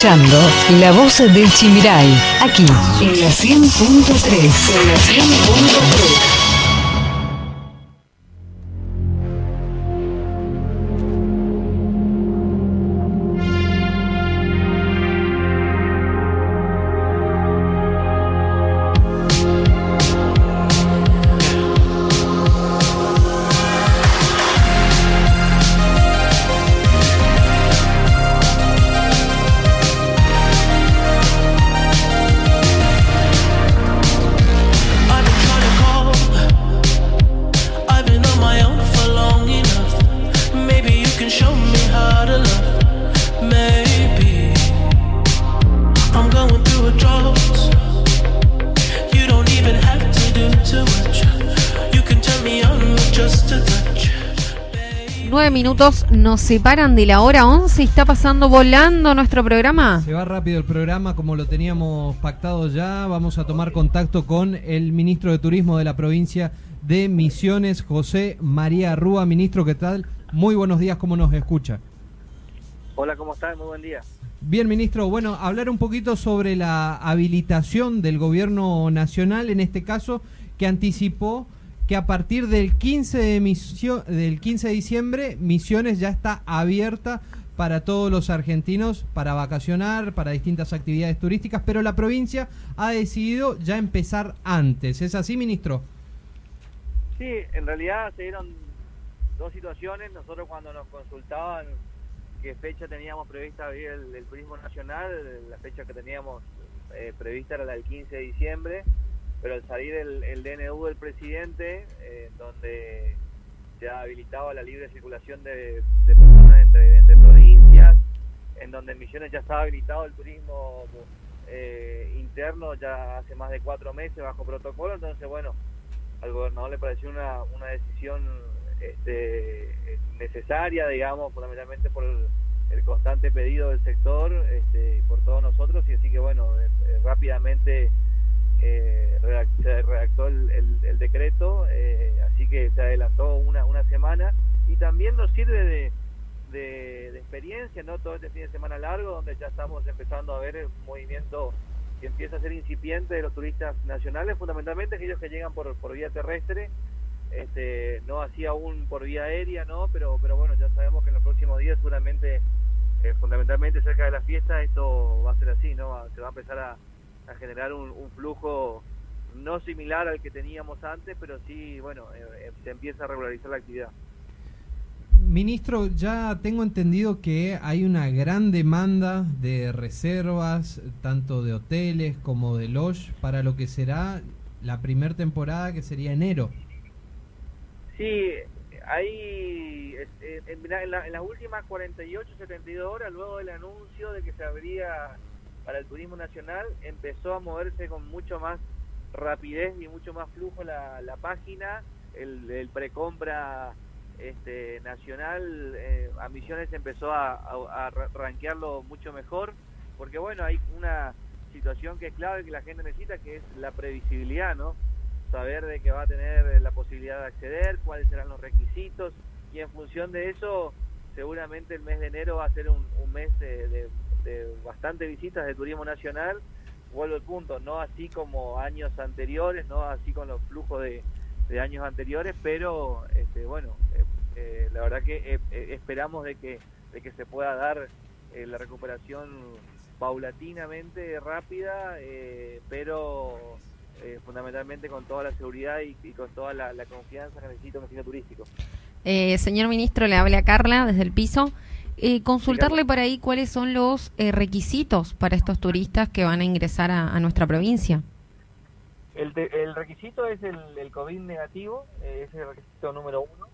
Escuchando La Voz del Chimiray, aquí en la 100.3. En la 100.3. nos separan de la hora 11. ¿Está pasando volando nuestro programa? Se va rápido el programa como lo teníamos pactado ya. Vamos a tomar contacto con el ministro de Turismo de la provincia de Misiones, José María Rúa. Ministro, ¿qué tal? Muy buenos días, ¿cómo nos escucha? Hola, ¿cómo está? Muy buen día. Bien, ministro. Bueno, hablar un poquito sobre la habilitación del gobierno nacional, en este caso, que anticipó que a partir del 15 de, del 15 de diciembre Misiones ya está abierta para todos los argentinos para vacacionar, para distintas actividades turísticas, pero la provincia ha decidido ya empezar antes. ¿Es así, ministro? Sí, en realidad se dieron dos situaciones. Nosotros cuando nos consultaban qué fecha teníamos prevista abrir el, turismo nacional, la fecha que teníamos eh, prevista era la del 15 de diciembre pero al salir el, DNU del presidente, eh, donde ya habilitaba la libre circulación de, personas entre, provincias, en donde en Misiones ya estaba habilitado el turismo eh, interno ya hace más de cuatro meses bajo protocolo, entonces bueno, al gobernador le pareció una, una decisión este, necesaria, digamos, fundamentalmente por el, constante pedido del sector este, por todos nosotros, y así que bueno, eh, rápidamente eh, se redactó el, decreto, eh, así que se adelantó una, una semana y también nos sirve de, de, experiencia, ¿no? Todo este fin de semana largo, donde ya estamos empezando a ver el movimiento que empieza a ser incipiente de los turistas nacionales, fundamentalmente aquellos que llegan por, por vía terrestre, este, no así aún por vía aérea, ¿no? Pero, pero bueno, ya sabemos que en los próximos días seguramente, eh, fundamentalmente cerca de la fiesta, esto va a ser así, ¿no? Se va a empezar a a generar un, flujo no similar al que teníamos antes, pero sí, bueno, eh, eh, se empieza a regularizar la actividad. Ministro, ya tengo entendido que hay una gran demanda de reservas, tanto de hoteles como de lodge, para lo que será la primera temporada, que sería enero. Sí, hay eh, en, en las últimas 48, 72 horas, luego del anuncio de que se abría para el turismo nacional empezó a moverse con mucho más rapidez y mucho más flujo la, la página, el, el precompra este, nacional eh, a Misiones empezó a, a, rankearlo mucho mejor, porque bueno, hay una situación que es clave que la gente necesita, que es la previsibilidad, ¿no? Saber de que va a tener la posibilidad de acceder, cuáles serán los requisitos, y en función de eso, seguramente el mes de enero va a ser un, un mes de bastante visitas de turismo nacional, vuelvo al punto, no así como años anteriores, no así con los flujos de, años anteriores, pero este, bueno, eh, eh, la verdad que eh, esperamos de que, de que se pueda dar la recuperación paulatinamente rápida, pero fundamentalmente con toda la seguridad y, con toda la, confianza que necesita un destino turístico. señor ministro, le habla Carla desde el piso. Eh, consultarle por ahí cuáles son los eh, requisitos para estos turistas que van a ingresar a, nuestra provincia. El, el requisito es el, el, COVID negativo, eh, es el requisito número uno.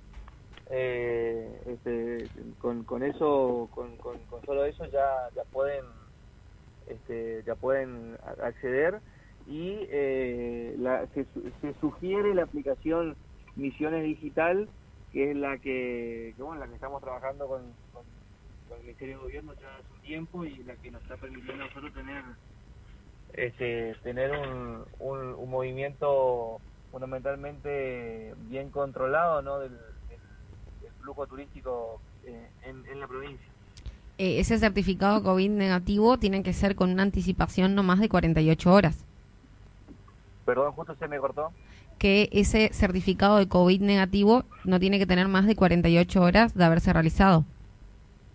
Eh, este, con, con, eso, con, con, solo eso ya, ya pueden, este, ya pueden acceder y la, se, se, sugiere la aplicación Misiones Digital, que es la que, que bueno, la que estamos trabajando con el Ministerio de Gobierno ya hace un tiempo y la que nos está permitiendo a nosotros tener este, tener un, un, movimiento fundamentalmente bien controlado ¿no? del, flujo turístico eh, en, en, la provincia. eh, ese certificado COVID negativo tiene que ser con una anticipación no más de 48 horas. Perdón, justo se me cortó. Que ese certificado de COVID negativo no tiene que tener más de 48 horas de haberse realizado.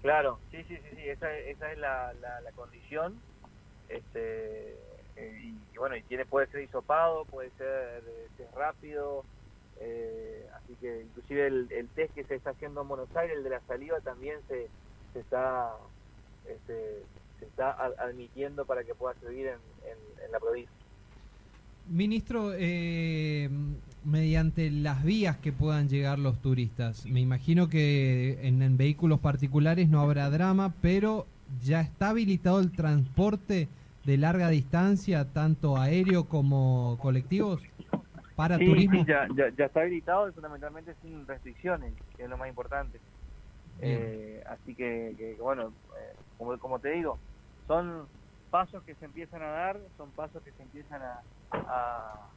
Claro, sí, sí, sí, sí. Esa, esa es la, la, condición. Este, eh, y, bueno, y tiene puede ser hisopado, puede ser, rápido. Eh, así que inclusive el, el, test que se está haciendo en Buenos Aires, el de la saliva, también se, se está este, se está admitiendo para que pueda servir en, en, la provincia. Ministro, eh, mediante las vías que puedan llegar los turistas, me imagino que en, vehículos particulares no habrá drama, pero ya está habilitado el transporte de larga distancia, tanto aéreo como colectivos, para turismo. Sí, ya, ya, está habilitado y fundamentalmente sin restricciones, que es lo más importante. Eh, así que, bueno, eh, como, como te digo, son pasos que se empiezan a dar, son pasos que se empiezan a, a,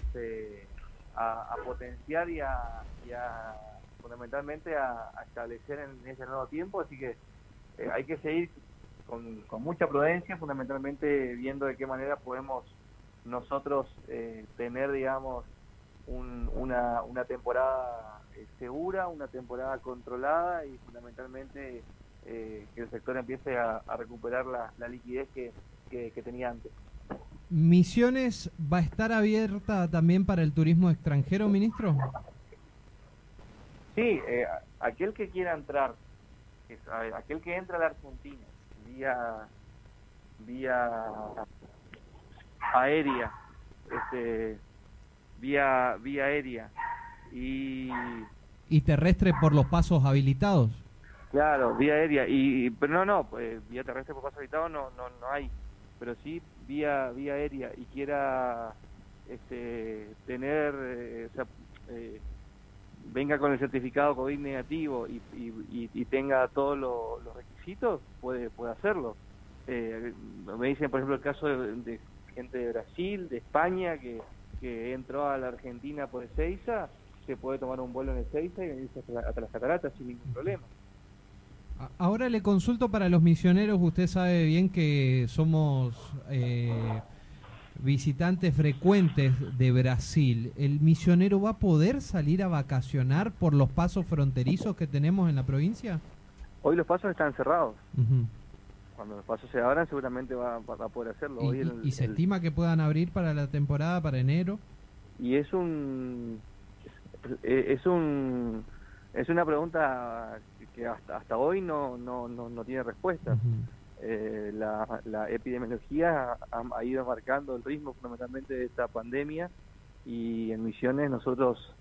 este, a, potenciar y a, fundamentalmente a, establecer en ese nuevo tiempo, así que eh, hay que seguir con, mucha prudencia, fundamentalmente viendo de qué manera podemos nosotros tener, digamos, una, temporada eh, segura, una temporada controlada y fundamentalmente eh, que el sector empiece a, recuperar la, liquidez que, tenía antes. ¿Misiones va a estar abierta también para el turismo extranjero, ministro? Sí, eh, aquel que quiera entrar, aquel que entra a la Argentina vía vía aérea, este, vía vía aérea y... ¿Y terrestre por los pasos habilitados? Claro, vía aérea. Y, pero no, no, pues, vía terrestre por pasos habilitados no, no, no hay. Pero sí vía, vía aérea y quiera este, tener, eh, o sea, eh, venga con el certificado COVID negativo y, y, tenga todos los requisitos, puede, puede hacerlo. Eh, me dicen, por ejemplo, el caso de, gente de Brasil, de España, que, que entró a la Argentina por Ezeiza se puede tomar un vuelo en el Seiza y venirse hasta, las cataratas sin ningún problema. Ahora le consulto para los misioneros, usted sabe bien que somos eh, visitantes frecuentes de Brasil. ¿El misionero va a poder salir a vacacionar por los pasos fronterizos que tenemos en la provincia? Hoy los pasos están cerrados. Cuando los pasos se abran seguramente va, a poder hacerlo. ¿Y, se estima que puedan abrir para la temporada, para enero? Y es un es un es una pregunta que hasta hasta hoy no no no, tiene respuesta. Eh, la, la, epidemiología ha, ido marcando el ritmo fundamentalmente de esta pandemia y en Misiones nosotros,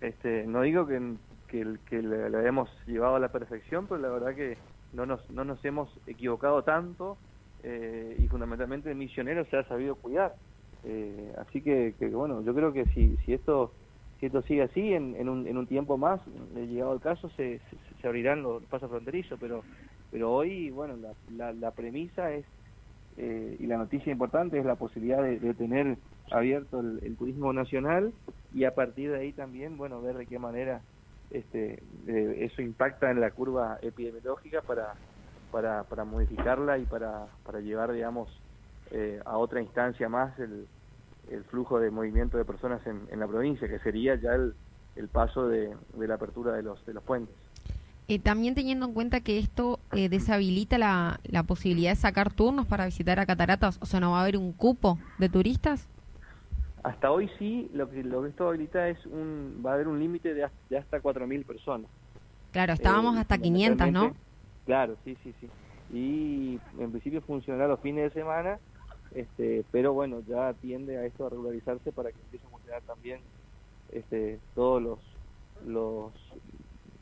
este, no digo que, que, que la, hemos llevado a la perfección, pero la verdad que no nos, no nos hemos equivocado tanto eh, y fundamentalmente el misionero se ha sabido cuidar. así que, que, bueno, yo creo que si, si esto si esto sigue así, en, en, un, en un tiempo más, llegado el caso, se, se, abrirán los pasos fronterizos, pero pero hoy, bueno, la, la, premisa es, eh, y la noticia importante es la posibilidad de, tener abierto el, turismo nacional y a partir de ahí también, bueno, ver de qué manera este, eso impacta en la curva epidemiológica para, para, para modificarla y para, para llevar, digamos, eh, a otra instancia más el, el flujo de movimiento de personas en, en la provincia, que sería ya el, el paso de, de, la apertura de los, de los puentes. Eh, también teniendo en cuenta que esto eh, deshabilita la, la posibilidad de sacar turnos para visitar a Cataratas, o sea, ¿no va a haber un cupo de turistas? Hasta hoy sí, lo que, lo que esto habilita es un, va a haber un límite de, de, hasta 4.000 personas. Claro, estábamos eh, hasta 500, ¿no? Claro, sí, sí, sí. Y en principio funcionará los fines de semana este, pero bueno, ya tiende a esto a regularizarse para que empiece a funcionar también este, todos los, los,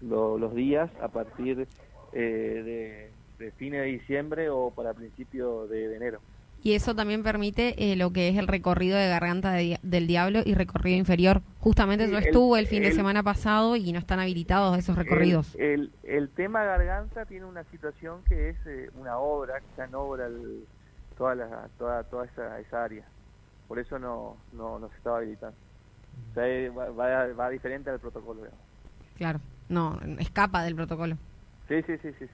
los, días a partir eh, de, de fines de diciembre o para principio de, enero. Y eso también permite eh, lo que es el recorrido de Garganta del Diablo y recorrido inferior. Justamente eso estuvo el, fin de semana pasado y no están habilitados esos recorridos. El, el, tema Garganta tiene una situación que es eh, una obra, que está en obra el, toda la, toda, toda esa, esa área. Por eso no, no, no se estaba habilitando. O sea, va, va, diferente al protocolo. Claro, no, escapa del protocolo. Sí, sí, sí, sí.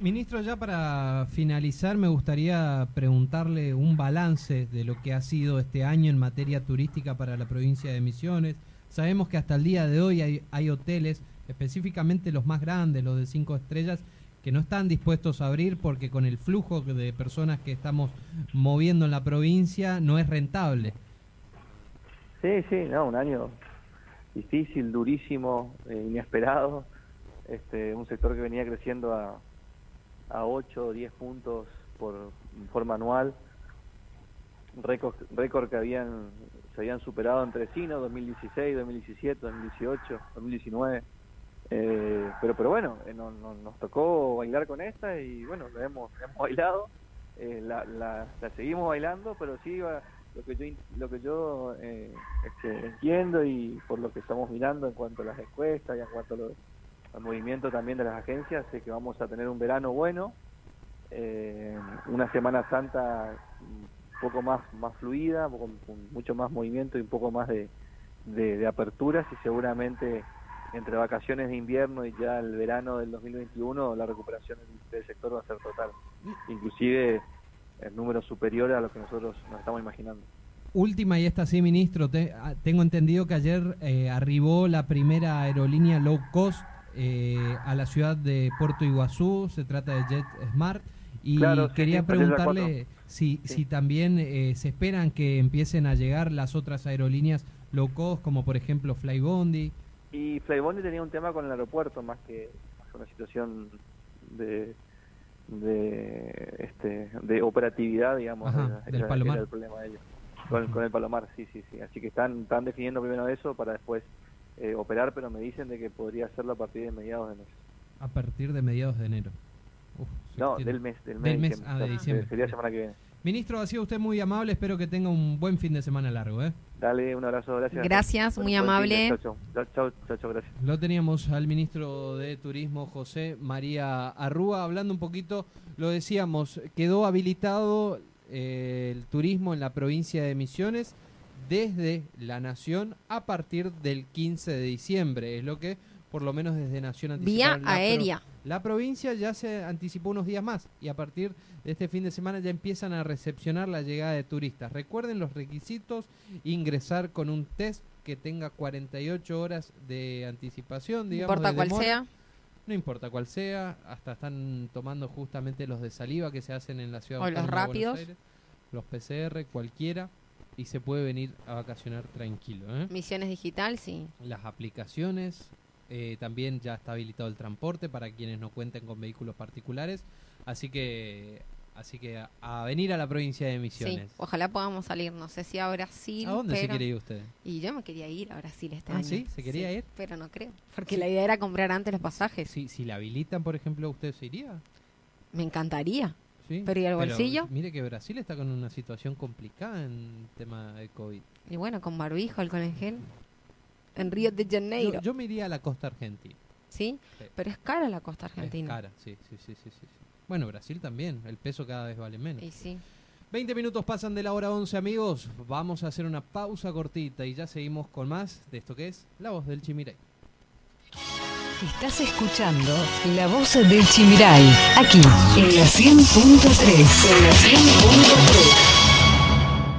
Ministro, ya para finalizar, me gustaría preguntarle un balance de lo que ha sido este año en materia turística para la provincia de Misiones. Sabemos que hasta el día de hoy hay, hay hoteles, específicamente los más grandes, los de cinco estrellas, que no están dispuestos a abrir porque con el flujo de personas que estamos moviendo en la provincia no es rentable. Sí, sí, no, un año difícil, durísimo, eh, inesperado. Este, un sector que venía creciendo a, a 8 o 10 puntos por forma anual, récord, récord que habían se habían superado entre sí, ¿no? 2016, 2017, 2018, 2019. Eh, pero pero bueno, eh, no, nos tocó bailar con esta y bueno, lo hemos, hemos bailado, eh, la, la, la, seguimos bailando, pero sí lo que yo, lo que yo eh, este, entiendo y por lo que estamos mirando en cuanto a las encuestas y en cuanto a los al movimiento también de las agencias, sé que vamos a tener un verano bueno, eh, una Semana Santa un poco más, más fluida, con, mucho más movimiento y un poco más de, de, aperturas y seguramente entre vacaciones de invierno y ya el verano del 2021 la recuperación del sector va a ser total, inclusive el número superior a lo que nosotros nos estamos imaginando. Última y esta sí, ministro, ah, tengo entendido que ayer eh, arribó la primera aerolínea low cost eh, a la ciudad de Puerto Iguazú, se trata de Jet Smart. Y quería preguntarle si, si también eh, se esperan que empiecen a llegar las otras aerolíneas low cost, como por ejemplo Flybondi. Y Flybondi tenía un tema con el aeropuerto, más que una situación de de este de operatividad digamos del Palomar el problema de ellos con, con, el Palomar sí sí sí así que están están definiendo primero eso para después eh, operar, pero me dicen de que podría hacerlo a partir de mediados de enero. A partir de mediados de enero. no, del mes, del mes, ah, de diciembre. Sería semana que viene. Ministro, ha sido usted muy amable, espero que tenga un buen fin de semana largo. ¿eh? Dale, un abrazo, gracias. Gracias, muy amable. Chao, chao, chao, gracias. Lo teníamos al ministro de Turismo, José María Arrúa, hablando un poquito, lo decíamos, quedó habilitado eh, el turismo en la provincia de Misiones desde la Nación a partir del 15 de diciembre. Es lo que, por lo menos desde Nación anticiparon. Vía aérea. la provincia ya se anticipó unos días más y a partir de este fin de semana ya empiezan a recepcionar la llegada de turistas. Recuerden los requisitos, ingresar con un test que tenga 48 horas de anticipación, digamos. No importa cuál sea. No importa cuál sea, hasta están tomando justamente los de saliva que se hacen en la ciudad o los rápidos. los PCR, cualquiera y se puede venir a vacacionar tranquilo. ¿eh? Misiones digital, sí. Las aplicaciones, eh, también ya está habilitado el transporte para quienes no cuenten con vehículos particulares, así que así que a, venir a la provincia de Misiones. Sí, ojalá podamos salir, no sé si a Brasil. ¿A dónde se quiere ir usted? Y yo me quería ir a Brasil este ah, año. sí? ¿Se quería ir? Pero no creo, porque la idea era comprar antes los pasajes. Sí, si la habilitan, por ejemplo, ¿usted se iría? Me encantaría. Pero ¿y el bolsillo? mire que Brasil está con una situación complicada en tema de COVID. Y bueno, con barbijo, alcohol en gel. En Río de Janeiro. Yo, me iría a la costa argentina. ¿Sí? Pero es cara la costa argentina. Es cara, sí, sí, sí, sí, sí. Bueno, Brasil también. El peso cada vez vale menos. Y sí. 20 minutos pasan de la hora 11, amigos. Vamos a hacer una pausa cortita y ya seguimos con más de esto que es La Voz del Chimiray. Estás escuchando La Voz del Chimiray, aquí en la 100.3. En la 100.3.